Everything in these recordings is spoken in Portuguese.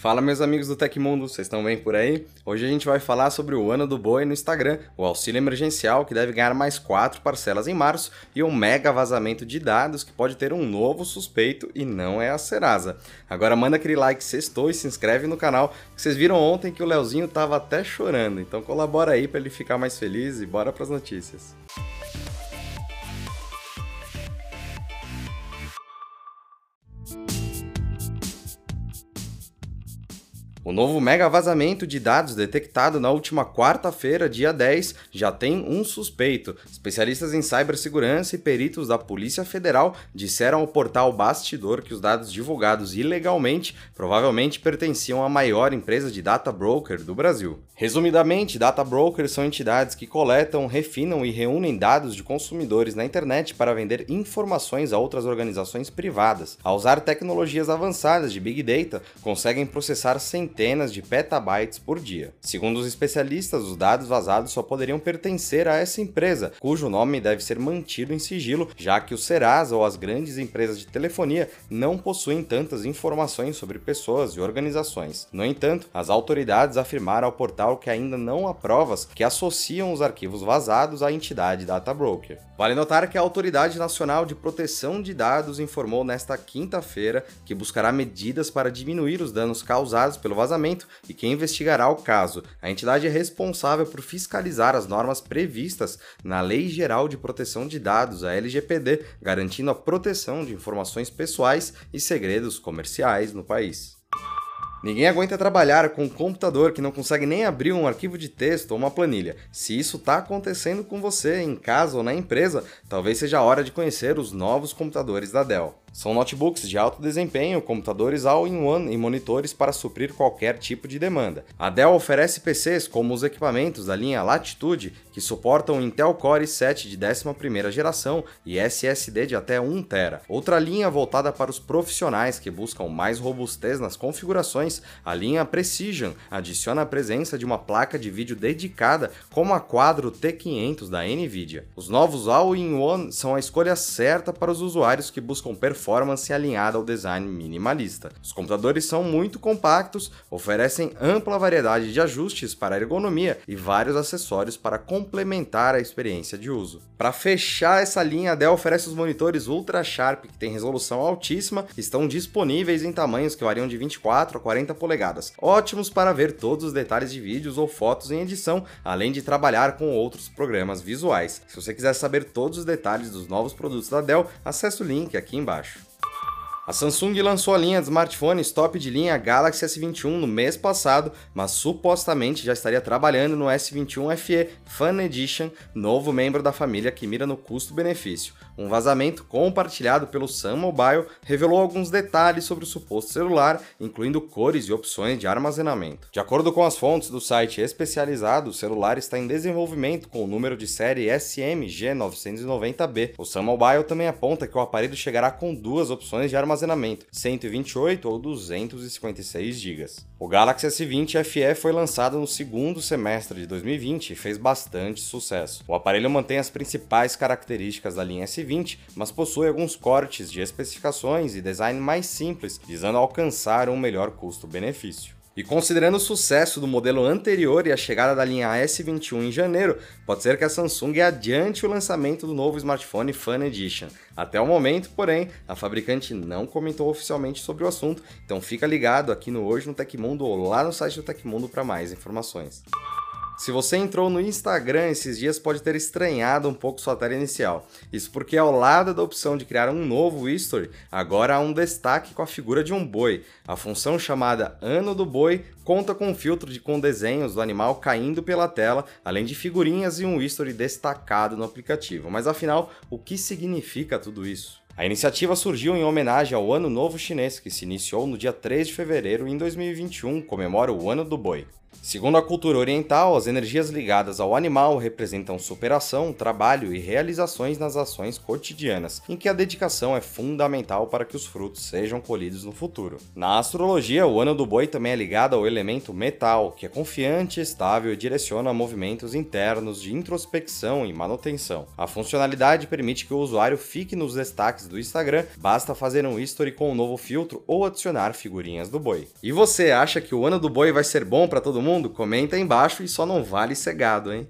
Fala meus amigos do Tecmundo, vocês estão bem por aí? Hoje a gente vai falar sobre o ano do boi no Instagram, o auxílio emergencial que deve ganhar mais quatro parcelas em março e um mega vazamento de dados que pode ter um novo suspeito e não é a Serasa. Agora manda aquele like sextou e se inscreve no canal, que vocês viram ontem que o Leozinho tava até chorando, então colabora aí para ele ficar mais feliz e bora para as notícias. O novo mega vazamento de dados detectado na última quarta-feira, dia 10, já tem um suspeito. Especialistas em cibersegurança e peritos da Polícia Federal disseram ao portal Bastidor que os dados divulgados ilegalmente provavelmente pertenciam à maior empresa de data broker do Brasil. Resumidamente, data brokers são entidades que coletam, refinam e reúnem dados de consumidores na internet para vender informações a outras organizações privadas. Ao usar tecnologias avançadas de Big Data, conseguem processar centenas centenas de petabytes por dia. Segundo os especialistas, os dados vazados só poderiam pertencer a essa empresa, cujo nome deve ser mantido em sigilo, já que o Serasa ou as grandes empresas de telefonia não possuem tantas informações sobre pessoas e organizações. No entanto, as autoridades afirmaram ao portal que ainda não há provas que associam os arquivos vazados à entidade data broker. Vale notar que a Autoridade Nacional de Proteção de Dados informou nesta quinta-feira que buscará medidas para diminuir os danos causados pelo vazamento e que investigará o caso. A entidade é responsável por fiscalizar as normas previstas na Lei Geral de Proteção de Dados, a LGPD, garantindo a proteção de informações pessoais e segredos comerciais no país. Ninguém aguenta trabalhar com um computador que não consegue nem abrir um arquivo de texto ou uma planilha. Se isso está acontecendo com você em casa ou na empresa, talvez seja a hora de conhecer os novos computadores da Dell. São notebooks de alto desempenho, computadores all-in-one e monitores para suprir qualquer tipo de demanda. A Dell oferece PCs como os equipamentos da linha Latitude, que suportam Intel Core i7 de 11ª geração e SSD de até 1 TB. Outra linha voltada para os profissionais que buscam mais robustez nas configurações, a linha Precision adiciona a presença de uma placa de vídeo dedicada como a quadro T500 da Nvidia. Os novos all-in-one são a escolha certa para os usuários que buscam performance performance alinhada ao design minimalista. Os computadores são muito compactos, oferecem ampla variedade de ajustes para ergonomia e vários acessórios para complementar a experiência de uso. Para fechar essa linha, a Dell oferece os monitores Ultra Sharp, que têm resolução altíssima, estão disponíveis em tamanhos que variam de 24 a 40 polegadas, ótimos para ver todos os detalhes de vídeos ou fotos em edição, além de trabalhar com outros programas visuais. Se você quiser saber todos os detalhes dos novos produtos da Dell, acesse o link aqui embaixo. A Samsung lançou a linha de smartphones top de linha Galaxy S21 no mês passado, mas supostamente já estaria trabalhando no S21 FE Fan Edition, novo membro da família que mira no custo-benefício. Um vazamento compartilhado pelo Sun Mobile revelou alguns detalhes sobre o suposto celular, incluindo cores e opções de armazenamento. De acordo com as fontes do site especializado, o celular está em desenvolvimento com o número de série SMG990B. O Sun Mobile também aponta que o aparelho chegará com duas opções de armazenamento armazenamento, 128 ou 256 GB. O Galaxy S20 FE foi lançado no segundo semestre de 2020 e fez bastante sucesso. O aparelho mantém as principais características da linha S20, mas possui alguns cortes de especificações e design mais simples, visando alcançar um melhor custo-benefício. E considerando o sucesso do modelo anterior e a chegada da linha S21 em janeiro, pode ser que a Samsung adiante o lançamento do novo smartphone Fan Edition. Até o momento, porém, a fabricante não comentou oficialmente sobre o assunto, então fica ligado aqui no Hoje no Tecmundo ou lá no site do Tecmundo para mais informações. Se você entrou no Instagram esses dias, pode ter estranhado um pouco sua tela inicial. Isso porque ao lado da opção de criar um novo history, agora há um destaque com a figura de um boi. A função chamada Ano do Boi conta com um filtro de, com desenhos do animal caindo pela tela, além de figurinhas e um history destacado no aplicativo. Mas afinal, o que significa tudo isso? A iniciativa surgiu em homenagem ao Ano Novo Chinês, que se iniciou no dia 3 de fevereiro em 2021 comemora o Ano do Boi. Segundo a cultura oriental, as energias ligadas ao animal representam superação, trabalho e realizações nas ações cotidianas, em que a dedicação é fundamental para que os frutos sejam colhidos no futuro. Na astrologia, o ano do boi também é ligado ao elemento metal, que é confiante, estável e direciona movimentos internos de introspecção e manutenção. A funcionalidade permite que o usuário fique nos destaques do Instagram, basta fazer um history com um novo filtro ou adicionar figurinhas do boi. E você acha que o ano do boi vai ser bom para todo mundo? Comenta aí embaixo e só não vale cegado, hein?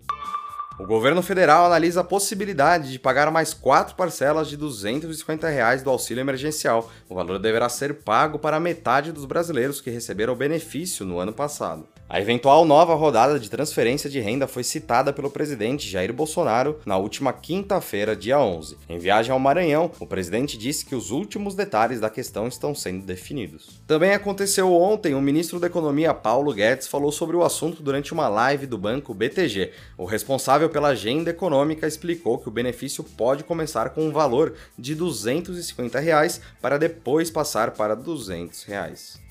O governo federal analisa a possibilidade de pagar mais quatro parcelas de 250 reais do auxílio emergencial. O valor deverá ser pago para metade dos brasileiros que receberam o benefício no ano passado. A eventual nova rodada de transferência de renda foi citada pelo presidente Jair Bolsonaro na última quinta-feira, dia 11. Em viagem ao Maranhão, o presidente disse que os últimos detalhes da questão estão sendo definidos. Também aconteceu ontem, o ministro da Economia Paulo Guedes falou sobre o assunto durante uma live do banco BTG. O responsável pela agenda econômica explicou que o benefício pode começar com um valor de 250 reais para depois passar para 200 reais.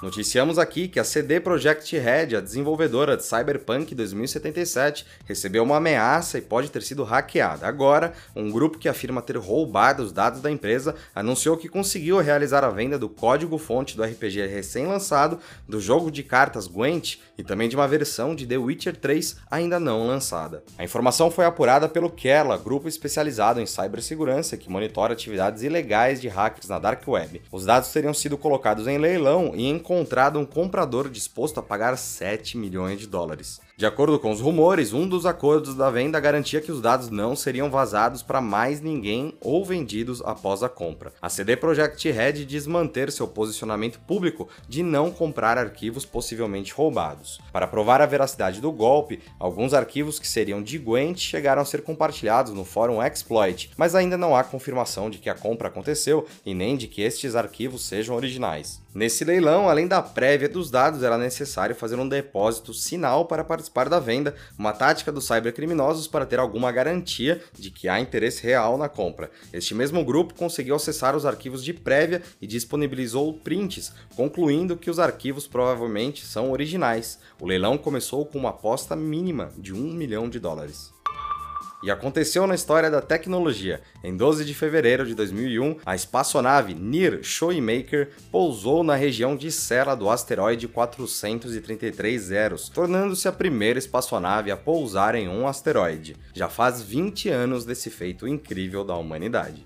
Noticiamos aqui que a CD Projekt Red, a desenvolvedora de Cyberpunk 2077, recebeu uma ameaça e pode ter sido hackeada. Agora, um grupo que afirma ter roubado os dados da empresa anunciou que conseguiu realizar a venda do código-fonte do RPG recém-lançado, do jogo de cartas Gwent e também de uma versão de The Witcher 3 ainda não lançada. A informação foi apurada pelo Kerla, grupo especializado em cibersegurança que monitora atividades ilegais de hackers na Dark Web. Os dados teriam sido colocados em leilão e em encontrado um comprador disposto a pagar 7 milhões de dólares. De acordo com os rumores, um dos acordos da venda garantia que os dados não seriam vazados para mais ninguém ou vendidos após a compra. A CD Projekt Red diz manter seu posicionamento público de não comprar arquivos possivelmente roubados. Para provar a veracidade do golpe, alguns arquivos que seriam de Gwent chegaram a ser compartilhados no fórum Exploit, mas ainda não há confirmação de que a compra aconteceu e nem de que estes arquivos sejam originais. Nesse leilão, além da prévia dos dados, era necessário fazer um depósito sinal para participar da venda, uma tática dos cybercriminosos para ter alguma garantia de que há interesse real na compra. Este mesmo grupo conseguiu acessar os arquivos de prévia e disponibilizou prints, concluindo que os arquivos provavelmente são originais. O leilão começou com uma aposta mínima de um milhão de dólares. E aconteceu na história da tecnologia. Em 12 de fevereiro de 2001, a espaçonave Near Shoemaker pousou na região de Sela do asteroide 433 Zeros, tornando-se a primeira espaçonave a pousar em um asteroide. Já faz 20 anos desse feito incrível da humanidade.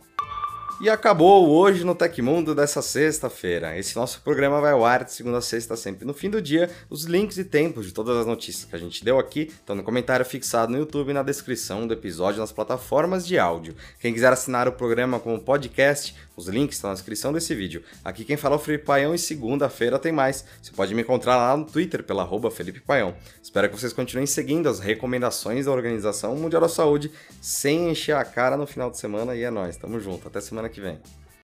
E acabou hoje no Tecmundo dessa sexta-feira. Esse nosso programa vai ao ar de segunda a sexta, sempre no fim do dia. Os links e tempos de todas as notícias que a gente deu aqui estão no comentário fixado no YouTube e na descrição do episódio nas plataformas de áudio. Quem quiser assinar o programa como podcast, os links estão na descrição desse vídeo. Aqui quem fala é o Felipe Paião e segunda-feira tem mais. Você pode me encontrar lá no Twitter pela arroba Felipe Paião. Espero que vocês continuem seguindo as recomendações da Organização Mundial da Saúde sem encher a cara no final de semana e é nóis. Tamo junto. Até semana que vem.